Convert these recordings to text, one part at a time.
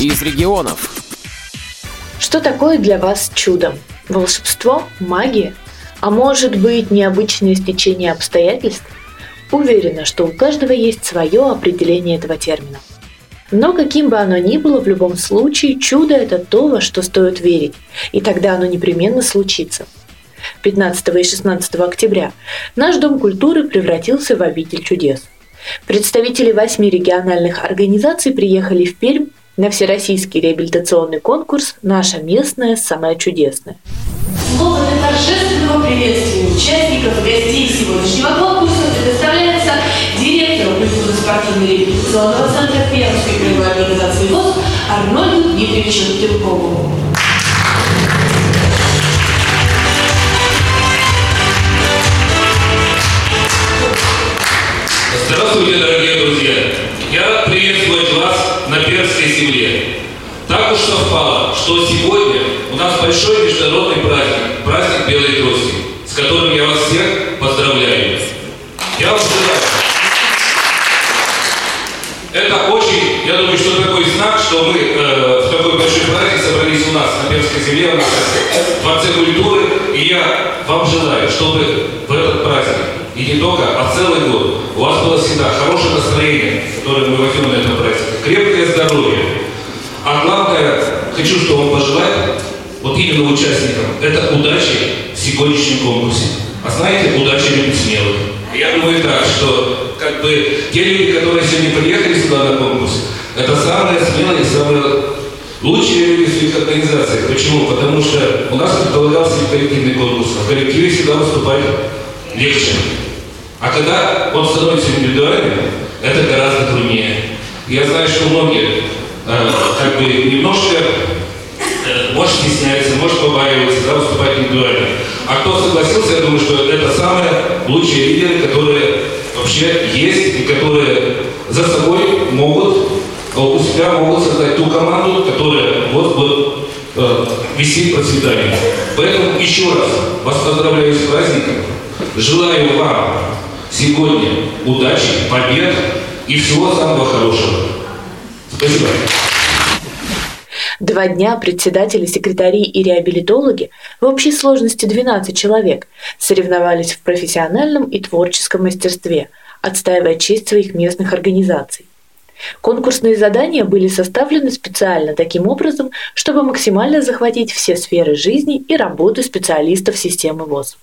из регионов. Что такое для вас чудо? Волшебство? Магия? А может быть, необычное стечение обстоятельств? Уверена, что у каждого есть свое определение этого термина. Но каким бы оно ни было, в любом случае, чудо – это то, во что стоит верить, и тогда оно непременно случится. 15 и 16 октября наш Дом культуры превратился в обитель чудес. Представители восьми региональных организаций приехали в Пермь на всероссийский реабилитационный конкурс «Наша местная самая чудесная». Слово для торжественного приветствия участников и гостей сегодняшнего конкурса предоставляется директору культурно-спортивного реабилитационного центра Пермской краевой организации ВОЗ Арнольду Дмитриевичу Тюркову. Здравствуйте, дорогие друзья! Я рад приветствовать вас на Пермской земле. Так уж совпало, что сегодня у нас большой международный праздник, праздник Белой Трости, с которым я вас всех поздравляю. Я вам желаю. Это очень, я думаю, что такой знак, что мы э, в такой большой праздник собрались у нас на Пермской земле, в Дворце культуры, и я вам желаю, чтобы в этот праздник, и не только, а целый год, у вас было всегда хорошее настроение, которое мы возьмем на этот праздник, крепкое здоровье. А главное, хочу, что вам пожелать, вот именно участникам, это удачи в сегодняшнем конкурсе. А знаете, удача любит смелых. Я думаю так, что как бы те люди, которые сегодня приехали сюда на конкурс, это самые смелые, самые лучшие люди в своих организациях. Почему? Потому что у нас предполагался коллективный конкурс, а в коллективе всегда выступать легче. А когда он становится индивидуальным, это гораздо труднее. Я знаю, что многие э, как бы немножко э, может стесняется, может побаивается, да, выступать индивидуально. А кто согласился, я думаю, что это самые лучшие лидеры, которые вообще есть и которые за собой могут, э, у себя могут создать ту команду, которая вот будет э, вести процветание. Поэтому еще раз вас поздравляю с праздником. Желаю вам сегодня удачи, побед и всего самого хорошего. Спасибо. Два дня председатели, секретари и реабилитологи в общей сложности 12 человек соревновались в профессиональном и творческом мастерстве, отстаивая честь своих местных организаций. Конкурсные задания были составлены специально таким образом, чтобы максимально захватить все сферы жизни и работы специалистов системы ВОЗ.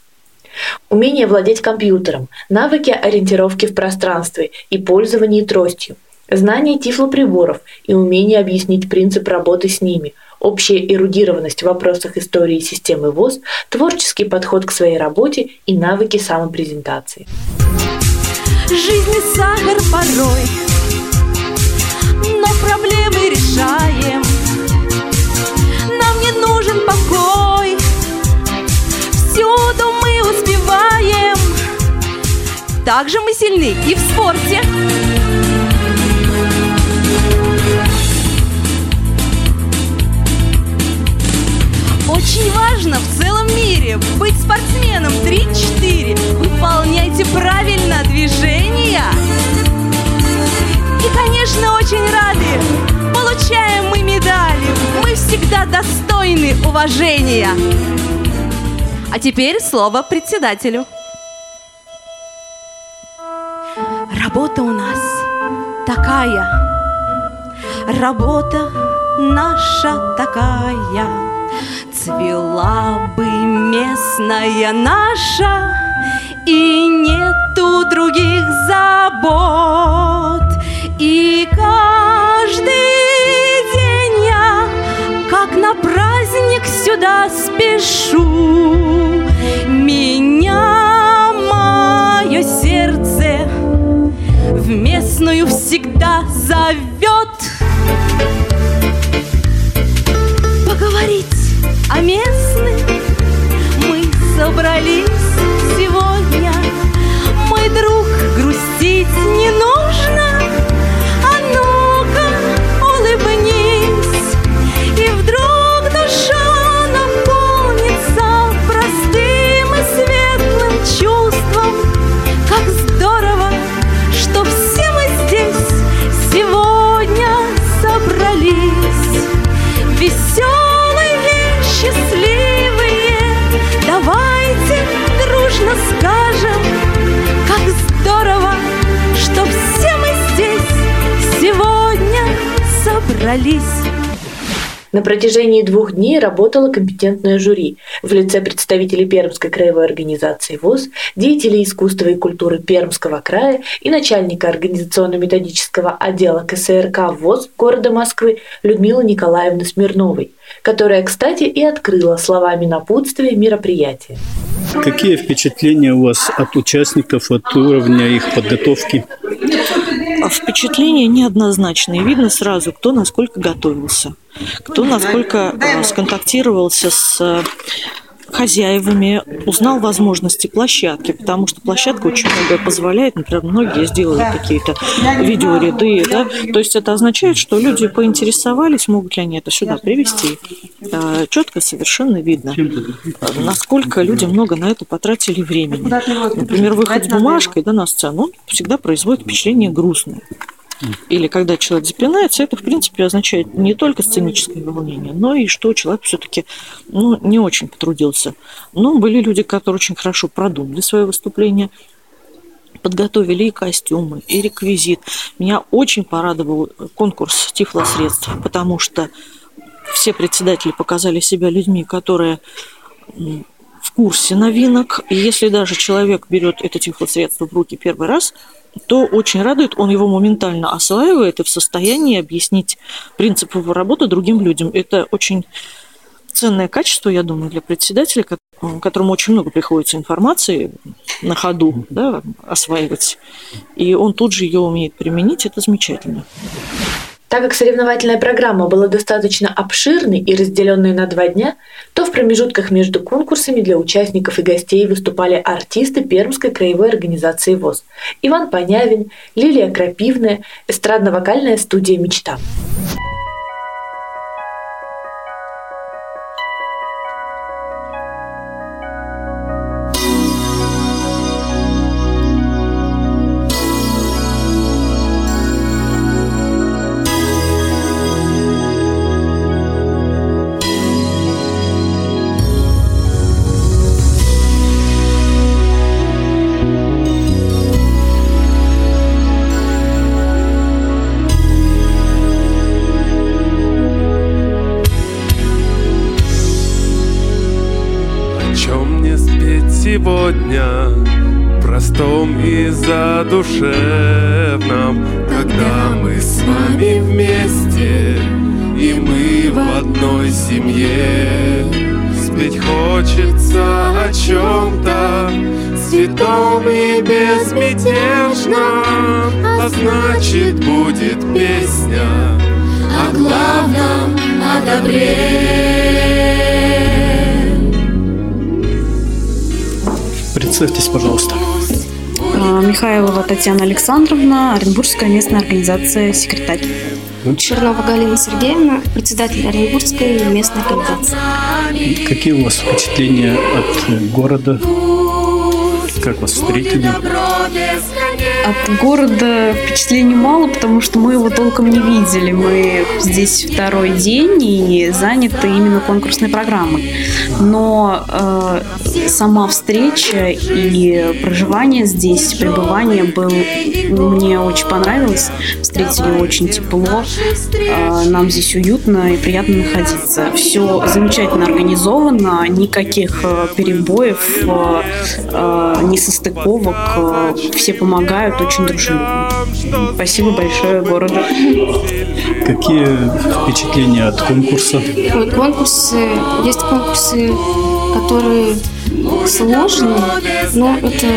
Умение владеть компьютером, навыки ориентировки в пространстве и пользования тростью, знание тифлоприборов и умение объяснить принцип работы с ними, общая эрудированность в вопросах истории системы ВОЗ, творческий подход к своей работе и навыки самопрезентации. Жизнь сахар порой, но проблемы решаем. Нам не нужен покой, всюду мы успеваем. Также мы сильны и в спорте. Очень важно в целом мире быть спортсменом 3-4. Выполняйте правильно движения. И, конечно, очень рады. Получаем мы медали. Мы всегда достойны уважения. А теперь слово председателю. Работа у нас такая. Работа наша такая Цвела бы местная наша, И нету других забот. И каждый сюда спешу. Меня мое сердце в местную всегда зовет. Поговорить о местных мы собрались собрались. На протяжении двух дней работало компетентное жюри в лице представителей Пермской краевой организации ВОЗ, деятелей искусства и культуры Пермского края и начальника организационно-методического отдела КСРК ВОЗ города Москвы Людмилы Николаевны Смирновой, которая, кстати, и открыла словами напутствия мероприятия. Какие впечатления у вас от участников, от уровня их подготовки? А впечатления неоднозначные. Видно сразу, кто насколько готовился, кто насколько э, сконтактировался с э, хозяевами, узнал возможности площадки, потому что площадка очень многое позволяет. Например, многие сделали какие-то видеоряды. Да? То есть это означает, что люди поинтересовались, могут ли они это сюда привести. Э, Четко совершенно видно, насколько люди много на это потратили времени. Например, выход с бумажкой да, на сцену, он всегда производит впечатление грустное. Или когда человек запинается, это, в принципе, означает не только сценическое волнение, но и что человек все-таки ну, не очень потрудился. Но были люди, которые очень хорошо продумали свое выступление, подготовили и костюмы, и реквизит. Меня очень порадовал конкурс тифлосредств, потому что все председатели показали себя людьми, которые в курсе новинок. И если даже человек берет это тифлосредство в руки первый раз – то очень радует, он его моментально осваивает и в состоянии объяснить принцип его работы другим людям. Это очень ценное качество, я думаю, для председателя, которому очень много приходится информации на ходу да, осваивать. И он тут же ее умеет применить, это замечательно. Так как соревновательная программа была достаточно обширной и разделенной на два дня, то в промежутках между конкурсами для участников и гостей выступали артисты Пермской краевой организации ВОЗ. Иван Понявин, Лилия Крапивная, эстрадно-вокальная студия «Мечта». Сегодня простом и задушевном, когда мы с вами вместе и мы в одной семье. Спеть хочется о чем-то святом и безмятежном, а значит будет песня о главном, о добре. Представьтесь, пожалуйста. А, Михайлова Татьяна Александровна, Оренбургская местная организация «Секретарь». Чернова Галина Сергеевна, председатель Оренбургской местной организации. Какие у вас впечатления от города? Как вас встретили? От города впечатлений мало, потому что мы его толком не видели. Мы здесь второй день и заняты именно конкурсной программой. Но э, сама встреча и проживание здесь, пребывание был мне очень понравилось. Встретили очень тепло. Э, нам здесь уютно и приятно находиться. Все замечательно организовано, никаких э, перебоев, э, э, несостыковок. Э, все помогают это очень дружелюбно. Спасибо большое городу. Какие впечатления от конкурса? Ой, конкурсы, есть конкурсы, которые сложные, но это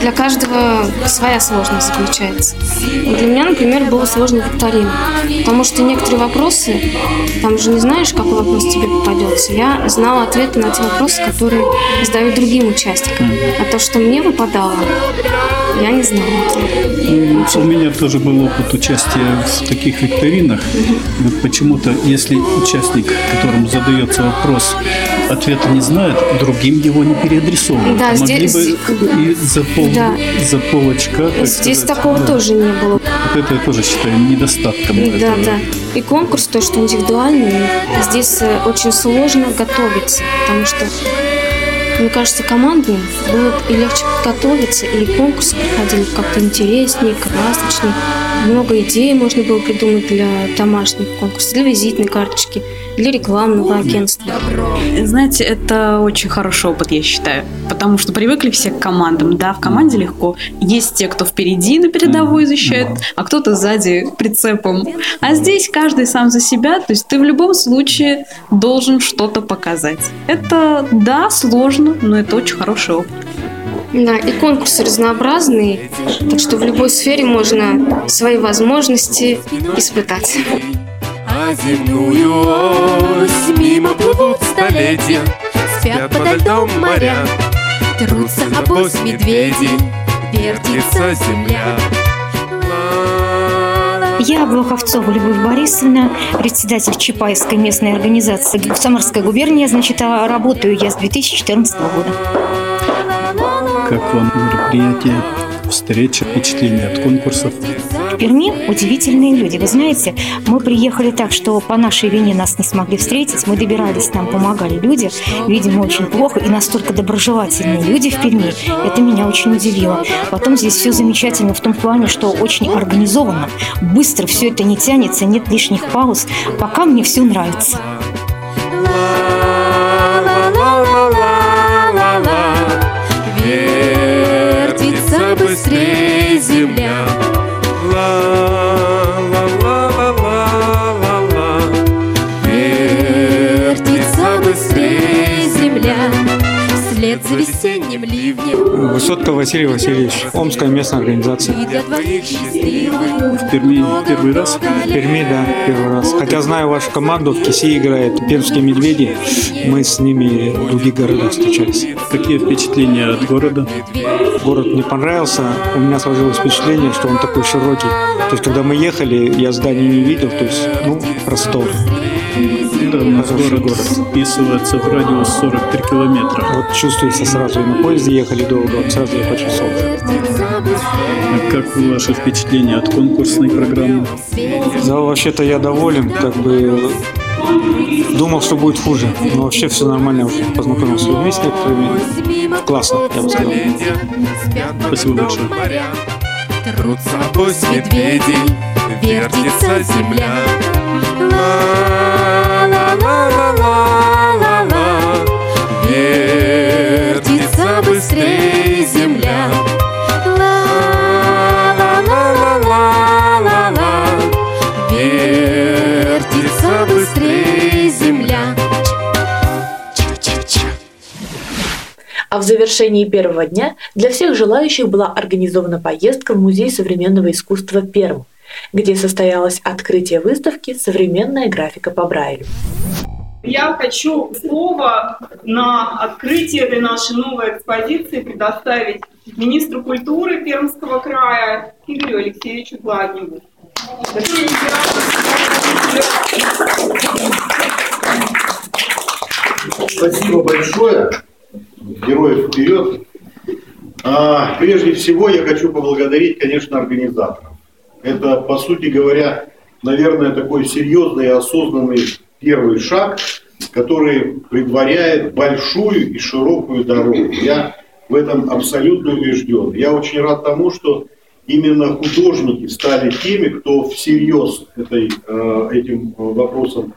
для каждого своя сложность заключается. Для меня, например, было сложно викторина, потому что некоторые вопросы, там же не знаешь, какой вопрос тебе попадется. Я знала ответы на те вопросы, которые задают другим участникам. А то, что мне выпадало, я не знала. У меня тоже был опыт участия в таких викторинах. Вот почему-то, если участник, которому задается вопрос, ответа не знает, другим его не переадресовывают. Да, Могли здесь, бы и за, пол, да. за полочка. Здесь сказать, такого да. тоже не было. Вот это я тоже считаю недостатком. Да, этого. да. И конкурс, то, что индивидуальный, здесь э, очень сложно готовиться, потому что мне кажется, командным было и легче подготовиться, и конкурсы проходили как-то интереснее, красочнее. Много идей можно было придумать для домашних конкурсов, для визитной карточки, для рекламного агентства. Знаете, это очень хороший опыт, я считаю. Потому что привыкли все к командам. Да, в команде легко. Есть те, кто впереди на передовой защищает, а кто-то сзади прицепом. А здесь каждый сам за себя. То есть ты в любом случае должен что-то показать. Это, да, сложно, но это очень хороший опыт. Да, и конкурсы разнообразные, так что в любой сфере можно свои возможности испытать. А земную ось мимо плывут столетия Спят подо льдом моря Трутся обоз медведи Вертится земля Я Блоховцова Любовь Борисовна, председатель Чапаевской местной организации Самарская губерния. Значит, а работаю я с 2014 года. Как вам мероприятие, встреча, впечатления от конкурсов? В Перми удивительные люди. Вы знаете, мы приехали так, что по нашей вине нас не смогли встретить. Мы добирались, нам помогали люди. Видимо, очень плохо. И настолько доброжелательные люди в Перми. Это меня очень удивило. Потом здесь все замечательно в том плане, что очень организованно. Быстро все это не тянется, нет лишних пауз. Пока мне все нравится. Земля Весенним ливнем Высотка Василий Васильевич, Омская местная организация. И для твоих счастливых В Перми первый раз? В Перми, да, первый раз. Хотя знаю вашу команду, в Кисе играет Пермские медведи. Мы с ними в других городах встречались. Какие впечатления от города? Город мне понравился. У меня сложилось впечатление, что он такой широкий. То есть, когда мы ехали, я зданий не видел, то есть, ну, простор. Да, у нас город вписывается в радиус 43 километра. Вот чувствуется сразу, и на поезде ехали долго, сразу я почувствовал. А как ваши впечатления от конкурсной программы? Да, вообще-то я доволен, как бы думал, что будет хуже, но вообще все нормально, уже познакомился с людьми с некоторыми. Классно, я бы сказал. Спасибо большое. Трутся медведей Вертится земля Быстрее земля. Ла-ла-ла-ла-ла-ла. Вертится быстрее земля. А в завершении первого дня для всех желающих была организована поездка в Музей современного искусства Перм, где состоялось открытие выставки «Современная графика по Брайлю». Я хочу слово на открытие этой нашей новой экспозиции предоставить министру культуры Пермского края Игорю Алексеевичу Гладневу. Спасибо большое. Героев вперед. А, прежде всего я хочу поблагодарить, конечно, организаторов. Это, по сути говоря, наверное, такой серьезный и осознанный первый шаг, который предваряет большую и широкую дорогу. Я в этом абсолютно убежден. Я очень рад тому, что именно художники стали теми, кто всерьез этой, э, этим вопросом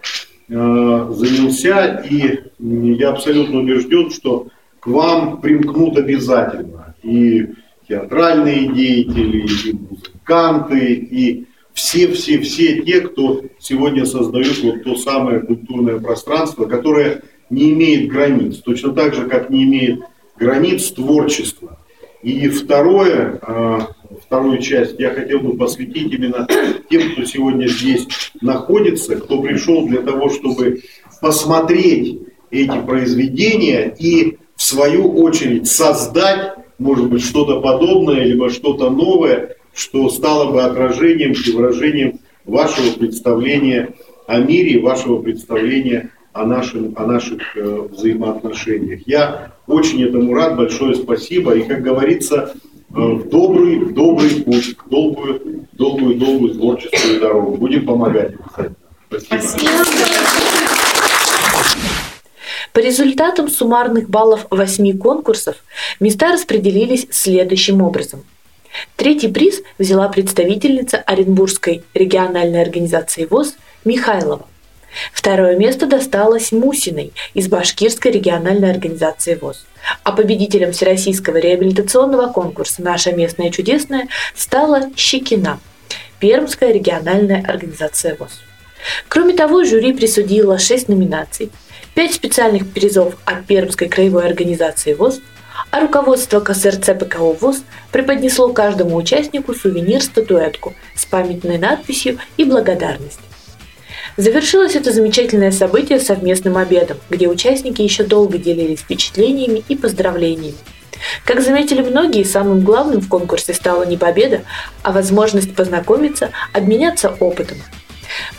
э, занялся. И я абсолютно убежден, что к вам примкнут обязательно и театральные деятели, и музыканты, и все-все-все те, кто сегодня создают вот то самое культурное пространство, которое не имеет границ, точно так же, как не имеет границ творчества. И второе, а, вторую часть я хотел бы посвятить именно тем, кто сегодня здесь находится, кто пришел для того, чтобы посмотреть эти произведения и в свою очередь создать, может быть, что-то подобное, либо что-то новое, что стало бы отражением и выражением вашего представления о мире, вашего представления о, нашем, о наших э, взаимоотношениях. Я очень этому рад, большое спасибо. И, как говорится, э, в добрый, в добрый путь, в долгую, долгую, долгую творческую дорогу. Будем помогать. Спасибо. По результатам суммарных баллов восьми конкурсов места распределились следующим образом. Третий приз взяла представительница Оренбургской региональной организации ВОЗ Михайлова. Второе место досталось Мусиной из Башкирской региональной организации ВОЗ. А победителем Всероссийского реабилитационного конкурса «Наша местная чудесная» стала Щекина, Пермская региональная организация ВОЗ. Кроме того, жюри присудило шесть номинаций, пять специальных призов от Пермской краевой организации ВОЗ, а руководство КСРЦ ПКО ВОЗ преподнесло каждому участнику сувенир-статуэтку с памятной надписью и благодарность. Завершилось это замечательное событие совместным обедом, где участники еще долго делились впечатлениями и поздравлениями. Как заметили многие, самым главным в конкурсе стала не победа, а возможность познакомиться, обменяться опытом –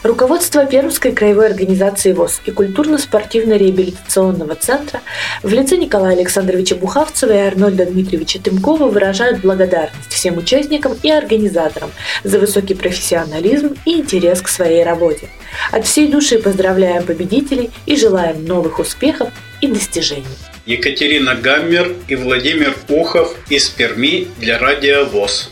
Руководство Пермской краевой организации ВОЗ и культурно-спортивно-реабилитационного центра в лице Николая Александровича Бухавцева и Арнольда Дмитриевича Тымкова выражают благодарность всем участникам и организаторам за высокий профессионализм и интерес к своей работе. От всей души поздравляем победителей и желаем новых успехов и достижений. Екатерина Гаммер и Владимир Ухов из Перми для Радио ВОЗ.